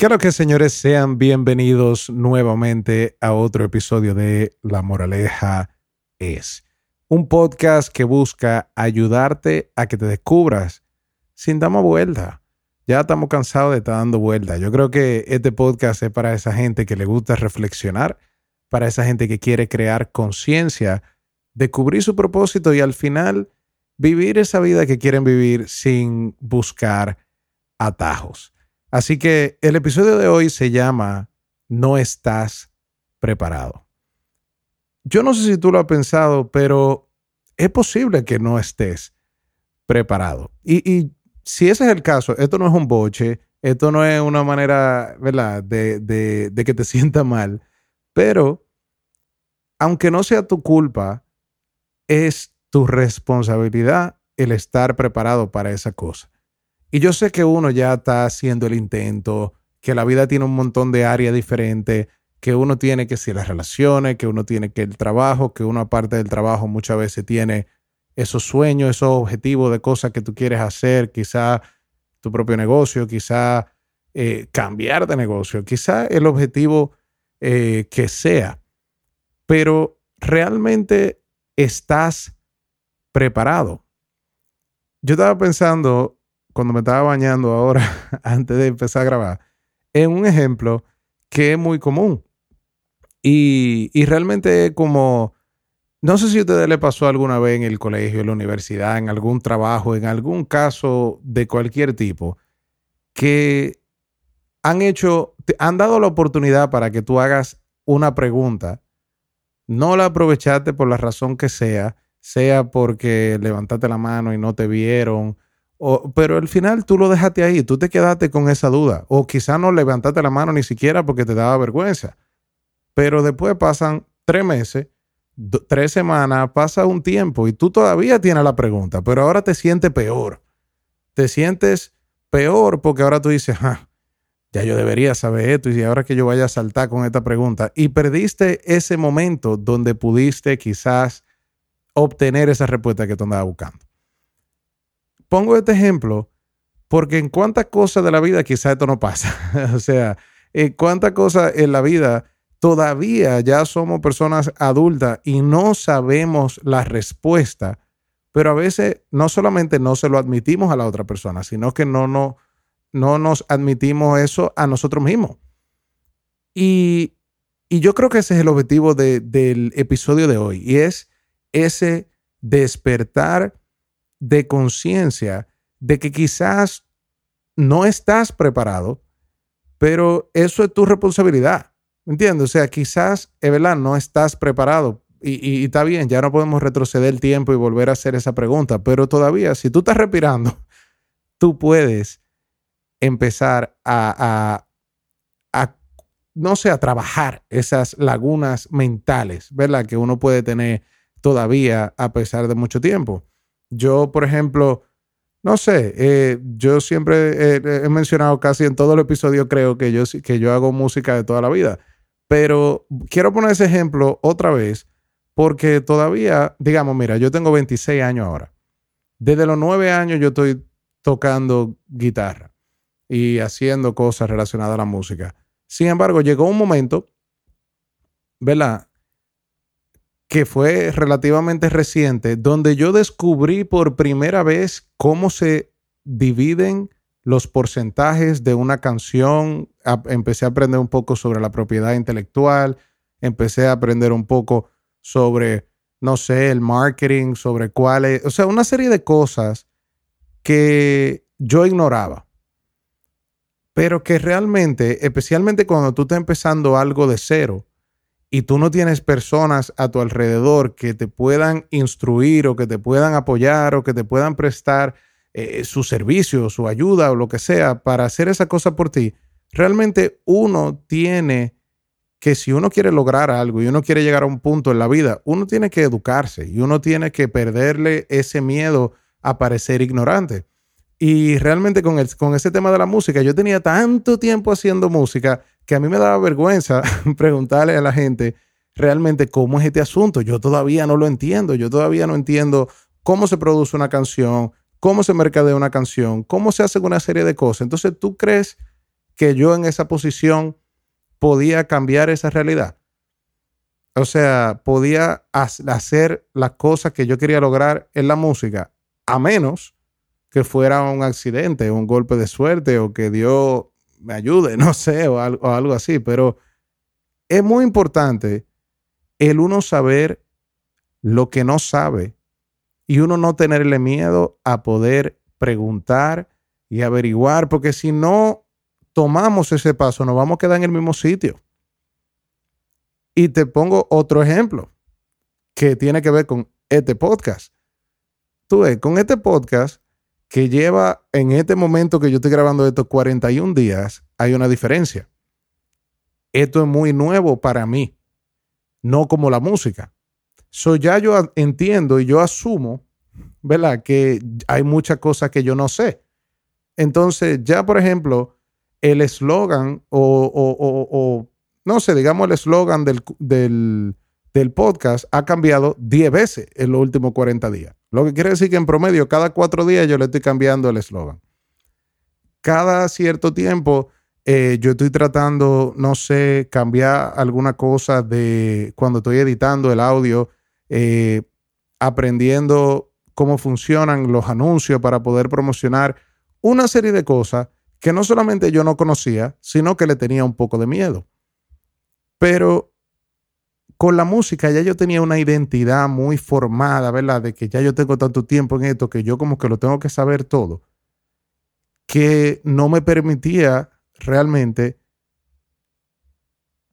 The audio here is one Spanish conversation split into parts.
Quiero que señores sean bienvenidos nuevamente a otro episodio de La Moraleja es, un podcast que busca ayudarte a que te descubras sin dar vuelta. Ya estamos cansados de estar dando vuelta. Yo creo que este podcast es para esa gente que le gusta reflexionar, para esa gente que quiere crear conciencia, descubrir su propósito y al final vivir esa vida que quieren vivir sin buscar atajos. Así que el episodio de hoy se llama No estás preparado. Yo no sé si tú lo has pensado, pero es posible que no estés preparado. Y, si ese es el caso, esto no es un boche, esto no es una manera, ¿verdad?, de, de que te sienta mal, pero aunque no sea tu culpa, es tu responsabilidad el estar preparado para esa cosa. Y yo sé que uno ya está haciendo el intento, que la vida tiene un montón de áreas diferentes, que uno tiene que si las relaciones, que uno tiene que el trabajo, que uno aparte del trabajo muchas veces tiene esos sueños, esos objetivos de cosas que tú quieres hacer, quizá tu propio negocio, quizá eh, cambiar de negocio, quizá el objetivo eh, que sea, pero realmente estás preparado. Yo estaba pensando cuando me estaba bañando ahora, antes de empezar a grabar, en un ejemplo que es muy común. Y, y realmente como, no sé si a ustedes le pasó alguna vez en el colegio, en la universidad, en algún trabajo, en algún caso de cualquier tipo, que han hecho, te han dado la oportunidad para que tú hagas una pregunta, no la aprovechaste por la razón que sea, sea porque levantaste la mano y no te vieron, pero al final tú lo dejaste ahí, tú te quedaste con esa duda. O quizás no levantaste la mano ni siquiera porque te daba vergüenza. Pero después pasan tres meses, tres semanas, pasa un tiempo y tú todavía tienes la pregunta, pero ahora te sientes peor. Te sientes peor porque ahora tú dices, ah, ya yo debería saber esto y ahora que yo vaya a saltar con esta pregunta. Y perdiste ese momento donde pudiste quizás obtener esa respuesta que tú andabas buscando pongo este ejemplo porque en cuántas cosas de la vida quizá esto no pasa. o sea, en cuántas cosas en la vida todavía ya somos personas adultas y no sabemos la respuesta, pero a veces no solamente no se lo admitimos a la otra persona, sino que no, no, no nos admitimos eso a nosotros mismos. Y, y yo creo que ese es el objetivo del episodio de hoy y es ese despertar de conciencia de que quizás no estás preparado, pero eso es tu responsabilidad. ¿Entiendes? O sea, quizás, es verdad, no estás preparado. Y, está bien, ya no podemos retroceder el tiempo y volver a hacer esa pregunta, pero todavía, si tú estás respirando, tú puedes empezar a, a, a, no sé, a trabajar esas lagunas mentales, ¿verdad? Que uno puede tener todavía a pesar de mucho tiempo. Yo, por ejemplo, no sé, eh, yo siempre he mencionado casi en todo el episodio, creo que yo, que yo hago música de toda la vida, pero quiero poner ese ejemplo otra vez porque todavía, digamos, mira, yo tengo 26 años ahora. Desde los 9 años yo estoy tocando guitarra y haciendo cosas relacionadas a la música. Sin embargo, llegó un momento, ¿verdad? Que fue relativamente reciente, donde yo descubrí por primera vez cómo se dividen los porcentajes de una canción. empecé a aprender un poco sobre la propiedad intelectual, empecé a aprender un poco sobre, no sé, el marketing, sobre cuáles, o sea, una serie de cosas que yo ignoraba. Pero que realmente, especialmente cuando tú estás empezando algo de cero, y tú no tienes personas a tu alrededor que te puedan instruir o que te puedan apoyar o que te puedan prestar eh, su servicio, su ayuda o lo que sea para hacer esa cosa por ti, realmente uno tiene que si uno quiere lograr algo y uno quiere llegar a un punto en la vida, uno tiene que educarse y uno tiene que perderle ese miedo a parecer ignorante. Y realmente con, el, con ese tema de la música, yo tenía tanto tiempo haciendo música que a mí me daba vergüenza preguntarle a la gente realmente cómo es este asunto. Yo todavía no lo entiendo, yo todavía no entiendo cómo se produce una canción, cómo se mercadea una canción, cómo se hace una serie de cosas. Entonces, ¿tú crees que yo en esa posición podía cambiar esa realidad. O sea, podía hacer las cosas que yo quería lograr en la música, a menos que fuera un accidente, un golpe de suerte o que Dios me ayude, no sé, o algo, o algo así. Pero es muy importante el uno saber lo que no sabe y uno no tenerle miedo a poder preguntar y averiguar, porque si no tomamos ese paso, nos vamos a quedar en el mismo sitio. Y te pongo otro ejemplo que tiene que ver con este podcast. Tú ves, con este podcast que lleva en este momento que yo estoy grabando estos 41 días, hay una diferencia. Esto es muy nuevo para mí, no como la música. So ya yo entiendo y yo asumo, ¿verdad? Que hay muchas cosas que yo no sé. Entonces, ya por ejemplo, el eslogan o, no sé, digamos el eslogan del, del, podcast ha cambiado 10 veces en los últimos 40 días. Lo que quiere decir que en promedio cada cuatro días yo le estoy cambiando el eslogan. Cada cierto tiempo eh, yo estoy tratando, no sé, cambiar alguna cosa de cuando estoy editando el audio, eh, aprendiendo cómo funcionan los anuncios para poder promocionar una serie de cosas que no solamente yo no conocía, sino que le tenía un poco de miedo. Pero con la música ya yo tenía una identidad muy formada, ¿verdad? De que ya yo tengo tanto tiempo en esto que yo como que lo tengo que saber todo, que no me permitía realmente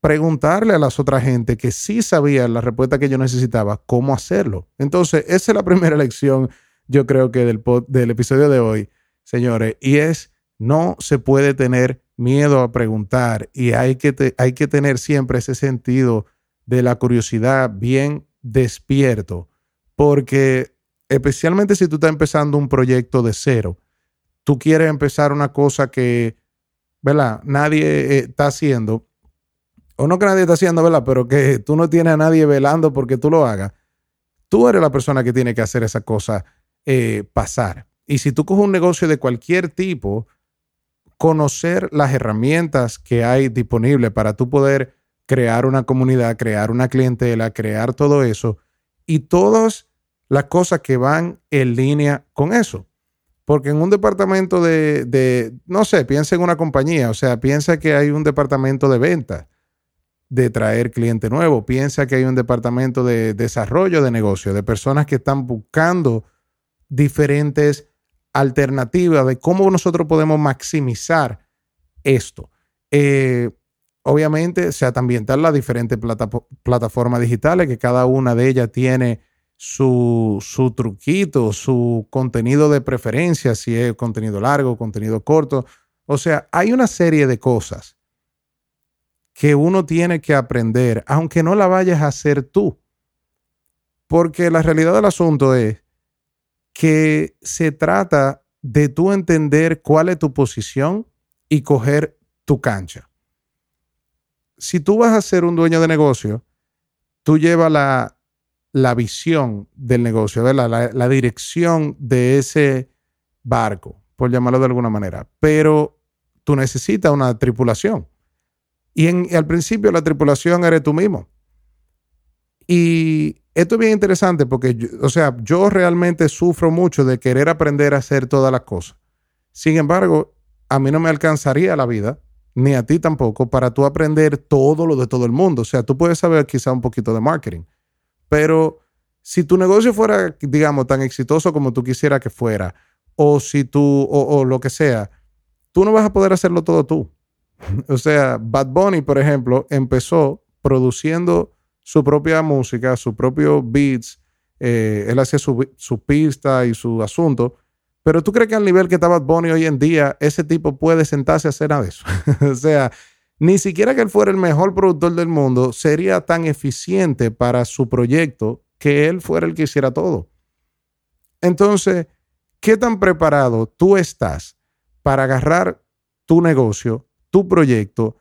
preguntarle a las otras gente que sí sabía la respuesta que yo necesitaba, cómo hacerlo. Entonces, esa es la primera lección, yo creo que del, del episodio de hoy, señores, y es no se puede tener miedo a preguntar y hay que, hay que tener siempre ese sentido de la curiosidad bien despierto, porque especialmente si tú estás empezando un proyecto de cero, tú quieres empezar una cosa que, ¿verdad? Nadie eh, está haciendo, o no que nadie está haciendo, ¿verdad? Pero que tú no tienes a nadie velando porque tú lo hagas. Tú eres la persona que tiene que hacer esa cosa eh, pasar. Y si tú coges un negocio de cualquier tipo, conocer las herramientas que hay disponibles para tú poder crear una comunidad, crear una clientela, crear todo eso y todas las cosas que van en línea con eso. Porque en un departamento de, no sé, piensa en una compañía, o sea, piensa que hay un departamento de venta, de traer cliente nuevo, piensa que hay un departamento de desarrollo de negocio, de personas que están buscando diferentes alternativa de cómo nosotros podemos maximizar esto. Eh, obviamente, sea, también están las diferentes plataformas digitales, que cada una de ellas tiene su, su truquito, su contenido de preferencia, si es contenido largo, contenido corto. O sea, hay una serie de cosas que uno tiene que aprender, aunque no la vayas a hacer tú. Porque la realidad del asunto es que se trata de tú entender cuál es tu posición y coger tu cancha. Si tú vas a ser un dueño de negocio, tú llevas la, la visión del negocio, La, la, dirección de ese barco, por llamarlo de alguna manera. Pero tú necesitas una tripulación. Y, en, y al principio la tripulación eres tú mismo. Y esto es bien interesante porque, o sea, yo realmente sufro mucho de querer aprender a hacer todas las cosas. Sin embargo, a mí no me alcanzaría la vida, ni a ti tampoco, para tú aprender todo lo de todo el mundo. O sea, tú puedes saber quizá un poquito de marketing, pero si tu negocio fuera, digamos, tan exitoso como tú quisieras que fuera, o si tú, o, lo que sea, tú no vas a poder hacerlo todo tú. O sea, Bad Bunny, por ejemplo, empezó produciendo su propia música, su propio beats, eh, él hacía su, pista y su asunto. Pero tú crees que al nivel que está Bad Bunny hoy en día, ese tipo puede sentarse a hacer nada de eso. o sea, ni siquiera que él fuera el mejor productor del mundo, sería tan eficiente para su proyecto que él fuera el que hiciera todo. Entonces, ¿qué tan preparado tú estás para agarrar tu negocio, tu proyecto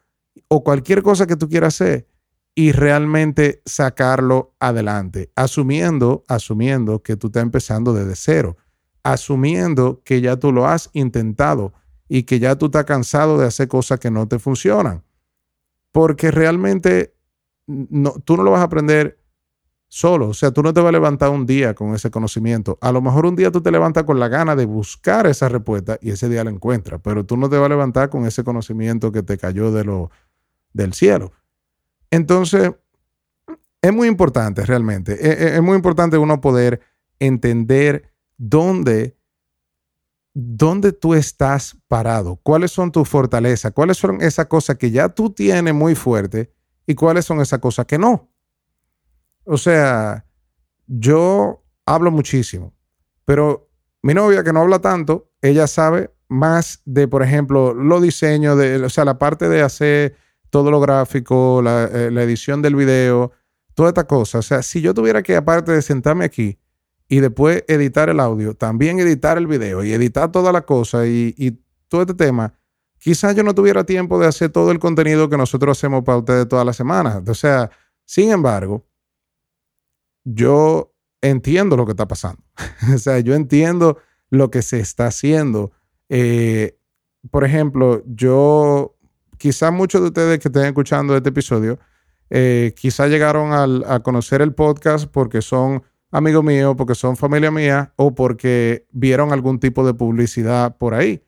o cualquier cosa que tú quieras hacer y realmente sacarlo adelante, asumiendo, asumiendo que tú estás empezando desde cero, asumiendo que ya tú lo has intentado y que ya tú estás cansado de hacer cosas que no te funcionan. Porque realmente tú no lo vas a aprender solo. O sea, tú no te vas a levantar un día con ese conocimiento. A lo mejor un día tú te levantas con la gana de buscar esa respuesta y ese día la encuentras, pero tú no te vas a levantar con ese conocimiento que te cayó de lo, del cielo. Entonces, es muy importante realmente. Es, es muy importante uno poder entender dónde dónde tú estás parado, cuáles son tus fortalezas, cuáles son esas cosas que ya tú tienes muy fuerte y cuáles son esas cosas que no. O sea, yo hablo muchísimo, pero mi novia que no habla tanto, ella sabe más de, por ejemplo, los diseños, de, o sea, la parte de hacer todo lo gráfico, la, eh, la edición del video, toda esta cosa. O sea, si yo tuviera que, aparte de sentarme aquí, y después editar el audio, también editar el video y editar toda la cosa y, todo este tema, quizás yo no tuviera tiempo de hacer todo el contenido que nosotros hacemos para ustedes todas las semanas. O sea, sin embargo, yo entiendo lo que está pasando. o sea, yo entiendo lo que se está haciendo. Eh, por ejemplo, yo, quizás muchos de ustedes que estén escuchando este episodio, eh, quizás llegaron a conocer el podcast porque son amigos míos, porque son familia mía o porque vieron algún tipo de publicidad por ahí.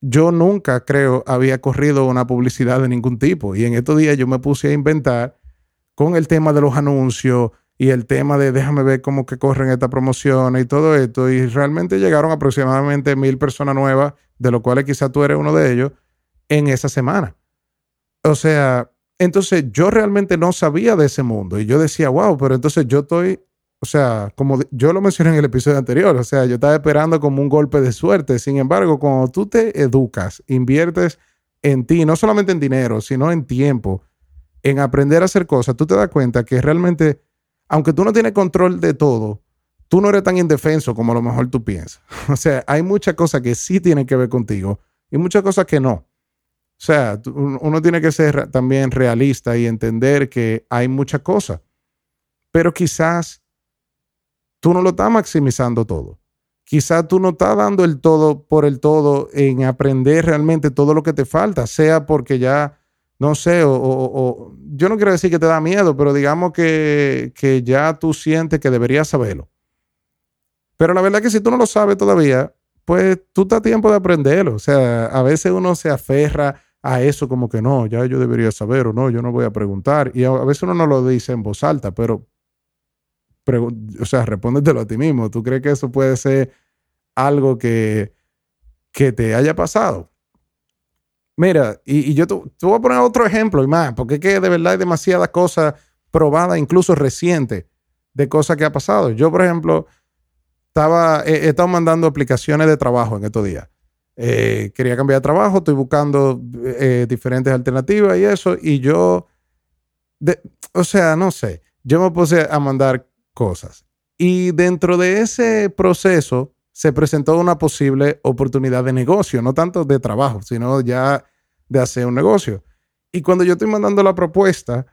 Yo nunca, creo, había corrido una publicidad de ningún tipo. Y en estos días yo me puse a inventar con el tema de los anuncios y el tema de déjame ver cómo que corren estas promociones y todo esto. Y realmente llegaron aproximadamente mil personas nuevas, de los cuales quizás tú eres uno de ellos, en esa semana. O sea, entonces yo realmente no sabía de ese mundo y yo decía, wow, pero entonces yo estoy, o sea, como yo lo mencioné en el episodio anterior, o sea, yo estaba esperando como un golpe de suerte. Sin embargo, cuando tú te educas, inviertes en ti, no solamente en dinero, sino en tiempo, en aprender a hacer cosas, tú te das cuenta que realmente, aunque tú no tienes control de todo, tú no eres tan indefenso como a lo mejor tú piensas. O sea, hay muchas cosas que sí tienen que ver contigo y muchas cosas que no. O sea, uno tiene que ser también realista y entender que hay muchas cosas, pero quizás tú no lo estás maximizando todo. Quizás tú no estás dando el todo por el todo en aprender realmente todo lo que te falta, sea porque ya, no sé, o, yo no quiero decir que te da miedo, pero digamos que, que ya tú sientes que deberías saberlo. Pero la verdad es que si tú no lo sabes todavía, pues tú estás a tiempo de aprenderlo. O sea, a veces uno se aferra a eso como que no, ya yo debería saber o no, yo no voy a preguntar. Y a, veces uno no lo dice en voz alta, pero, o sea, respóndetelo a ti mismo. ¿Tú crees que eso puede ser algo que, que te haya pasado? Mira, y, yo te, voy a poner otro ejemplo y más, porque es que de verdad hay demasiadas cosas probadas, incluso recientes, de cosas que ha pasado. Yo, por ejemplo, estaba, he estado mandando aplicaciones de trabajo en estos días. Eh, quería cambiar de trabajo, estoy buscando eh, diferentes alternativas y eso, y yo, o sea, no sé, yo me puse a mandar cosas. Y dentro de ese proceso se presentó una posible oportunidad de negocio, no tanto de trabajo, sino ya de hacer un negocio. Y cuando yo estoy mandando la propuesta,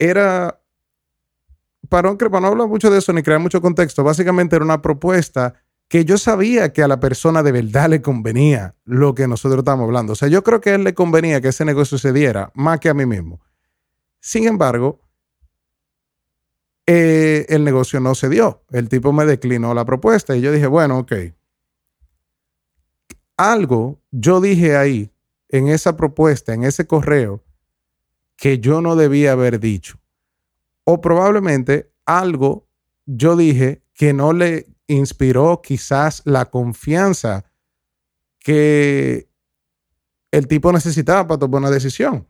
era, para no, para no hablar mucho de eso ni crear mucho contexto, básicamente era una propuesta que yo sabía que a la persona de verdad le convenía lo que nosotros estamos hablando. O sea, yo creo que a él le convenía que ese negocio se diera más que a mí mismo. Sin embargo, eh, el negocio no se dio. El tipo me declinó la propuesta y yo dije, bueno, ok. Algo yo dije ahí, en esa propuesta, en ese correo, que yo no debía haber dicho. O probablemente algo yo dije que no le inspiró quizás la confianza que el tipo necesitaba para tomar una decisión.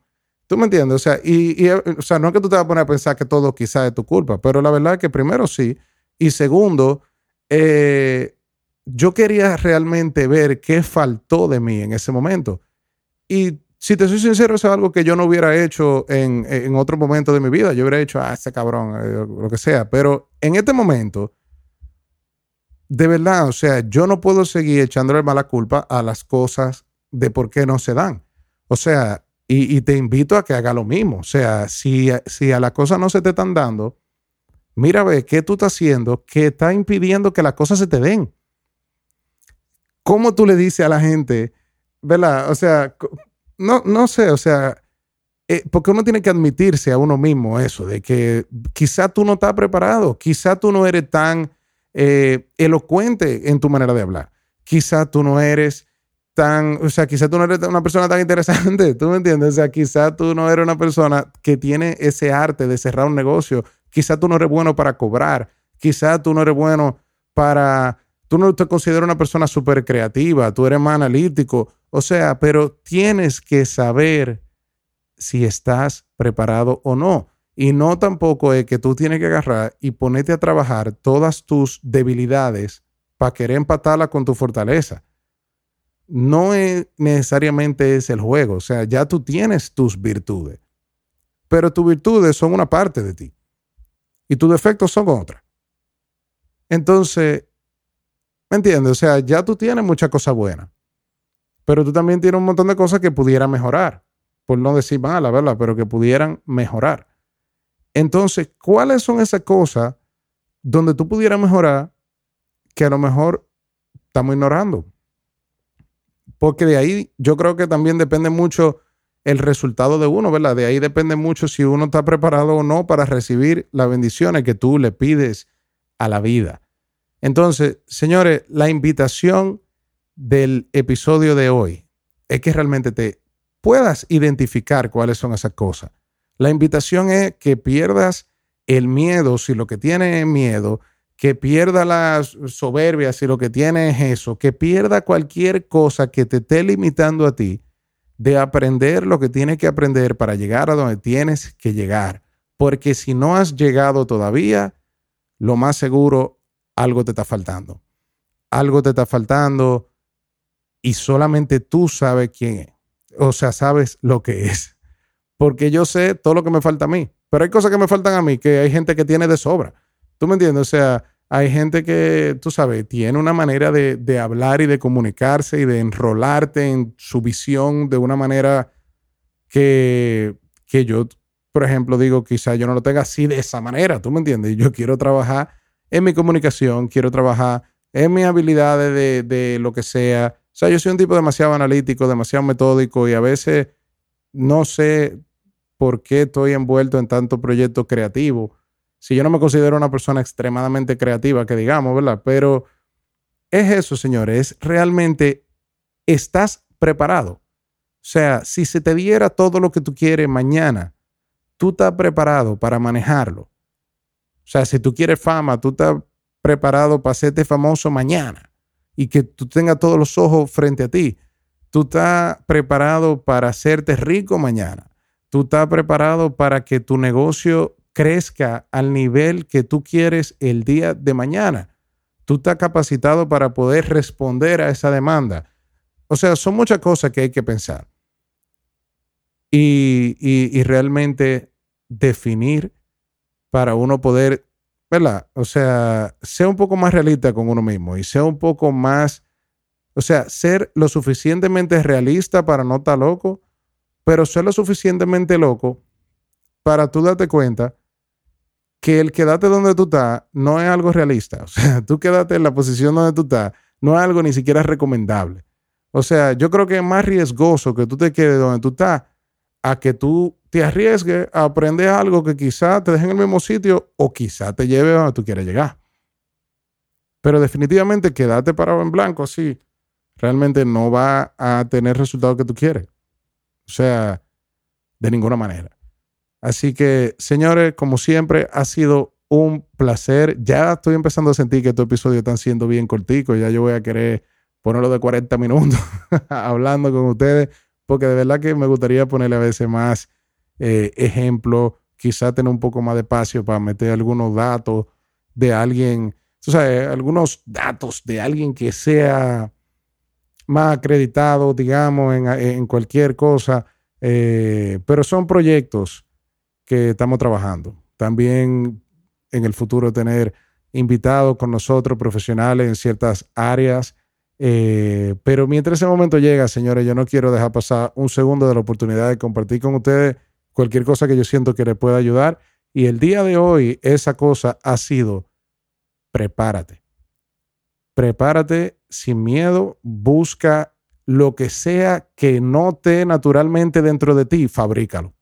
¿Tú me entiendes? O sea, y, o sea, no es que tú te vas a poner a pensar que todo quizás es tu culpa, pero la verdad es que primero sí. Y segundo, eh, yo quería realmente ver qué faltó de mí en ese momento. Y si te soy sincero, es algo que yo no hubiera hecho en, en otro momento de mi vida. Yo hubiera hecho, ah, ese cabrón, eh, lo que sea. Pero en este momento, de verdad, o sea, yo no puedo seguir echándole mala culpa a las cosas de por qué no se dan. O sea, y, te invito a que haga lo mismo. O sea, si, si a las cosas no se te están dando, mira, ve qué tú estás haciendo que está impidiendo que las cosas se te den. ¿cómo tú le dices a la gente, ¿verdad? O sea, no, no sé, o sea, eh, porque uno tiene que admitirse a uno mismo eso, de que quizá tú no estás preparado, quizá tú no eres tan eh, elocuente en tu manera de hablar, quizá tú no eres tan, o sea, quizá tú no eres una persona tan interesante, ¿tú me entiendes? O sea, quizá tú no eres una persona que tiene ese arte de cerrar un negocio, quizá tú no eres bueno para cobrar, quizá tú no eres bueno para, tú no te consideras una persona súper creativa, tú eres más analítico, o sea, pero tienes que saber si estás preparado o no. Y no tampoco es que tú tienes que agarrar y ponerte a trabajar todas tus debilidades para querer empatarla con tu fortaleza. No es, necesariamente es el juego. O sea, ya tú tienes tus virtudes. Pero tus virtudes son una parte de ti. Y tus defectos son otra. Entonces, ¿me entiendes? O sea, ya tú tienes muchas cosas buenas. Pero tú también tienes un montón de cosas que pudieran mejorar por no decir mala, ¿verdad? Pero que pudieran mejorar. Entonces, ¿cuáles son esas cosas donde tú pudieras mejorar que a lo mejor estamos ignorando? Porque de ahí yo creo que también depende mucho el resultado de uno, ¿verdad? De ahí depende mucho si uno está preparado o no para recibir las bendiciones que tú le pides a la vida. Entonces, señores, la invitación del episodio de hoy es que realmente te puedas identificar cuáles son esas cosas. La invitación es que pierdas el miedo si lo que tienes es miedo, que pierda la soberbia si lo que tienes es eso, que pierda cualquier cosa que te esté limitando a ti de aprender lo que tienes que aprender para llegar a donde tienes que llegar. Porque si no has llegado todavía, lo más seguro, algo te está faltando. Algo te está faltando y solamente tú sabes quién es o sea, sabes lo que es. Porque yo sé todo lo que me falta a mí. Pero hay cosas que me faltan a mí que hay gente que tiene de sobra. ¿Tú me entiendes? O sea, hay gente que, tú sabes, tiene una manera de, hablar y de comunicarse y de enrolarte en su visión de una manera que, que yo, por ejemplo, digo, quizá yo no lo tenga así de esa manera. ¿Tú me entiendes? Yo quiero trabajar en mi comunicación, quiero trabajar en mis habilidades de, de lo que sea o sea, yo soy un tipo demasiado analítico, demasiado metódico y a veces no sé por qué estoy envuelto en tanto proyecto creativo. Si yo no me considero una persona extremadamente creativa, que digamos, ¿verdad? Pero es eso, señores, es realmente estás preparado. O sea, si se te diera todo lo que tú quieres mañana, tú estás preparado para manejarlo. O sea, si tú quieres fama, tú estás preparado para hacerte famoso mañana y que tú tengas todos los ojos frente a ti. Tú estás preparado para hacerte rico mañana. Tú estás preparado para que tu negocio crezca al nivel que tú quieres el día de mañana. Tú estás capacitado para poder responder a esa demanda. O sea, son muchas cosas que hay que pensar. Y, y realmente definir para uno poder ¿verdad? O sea, sea un poco más realista con uno mismo y sea un poco más, o sea, ser lo suficientemente realista para no estar loco, pero ser lo suficientemente loco para tú darte cuenta que el quedarte donde tú estás no es algo realista. O sea, tú quedarte en la posición donde tú estás no es algo ni siquiera recomendable. O sea, yo creo que es más riesgoso que tú te quedes donde tú estás a que tú te arriesgues a aprender algo que quizá te deje en el mismo sitio o quizá te lleve a donde tú quieres llegar. Pero definitivamente quedarte parado en blanco así realmente no va a tener resultado que tú quieres. O sea, de ninguna manera. Así que, señores, como siempre, ha sido un placer. Ya estoy empezando a sentir que estos episodios están siendo bien corticos. Ya yo voy a querer ponerlo de 40 minutos hablando con ustedes, porque de verdad que me gustaría ponerle a veces más eh, ejemplo, quizá tener un poco más de espacio para meter algunos datos de alguien, o sea, algunos datos de alguien que sea más acreditado, digamos, en, cualquier cosa, eh, pero son proyectos que estamos trabajando. También en el futuro tener invitados con nosotros, profesionales en ciertas áreas. Eh, pero mientras ese momento llega, señores, yo no quiero dejar pasar un segundo de la oportunidad de compartir con ustedes cualquier cosa que yo siento que le pueda ayudar. Y el día de hoy esa cosa ha sido, prepárate. Prepárate sin miedo, busca lo que sea que note naturalmente dentro de ti, fabrícalo.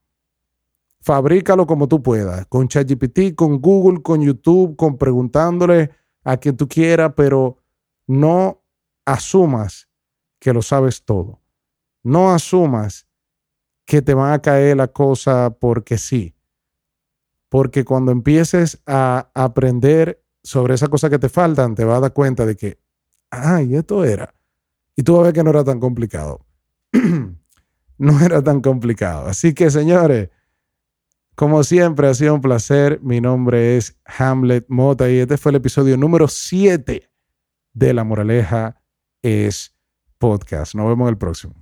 Fabrícalo como tú puedas, con ChatGPT, con Google, con YouTube, con preguntándole a quien tú quieras, pero no asumas que lo sabes todo. No asumas que te van a caer la cosa porque sí. Porque cuando empieces a aprender sobre esa cosa que te faltan, te vas a dar cuenta de que, ay, esto era. Y tú vas a ver que no era tan complicado. no era tan complicado. Así que, señores, como siempre, ha sido un placer. Mi nombre es Hamlet Mota y este fue el episodio número 7 de La Moraleja es Podcast. Nos vemos en el próximo.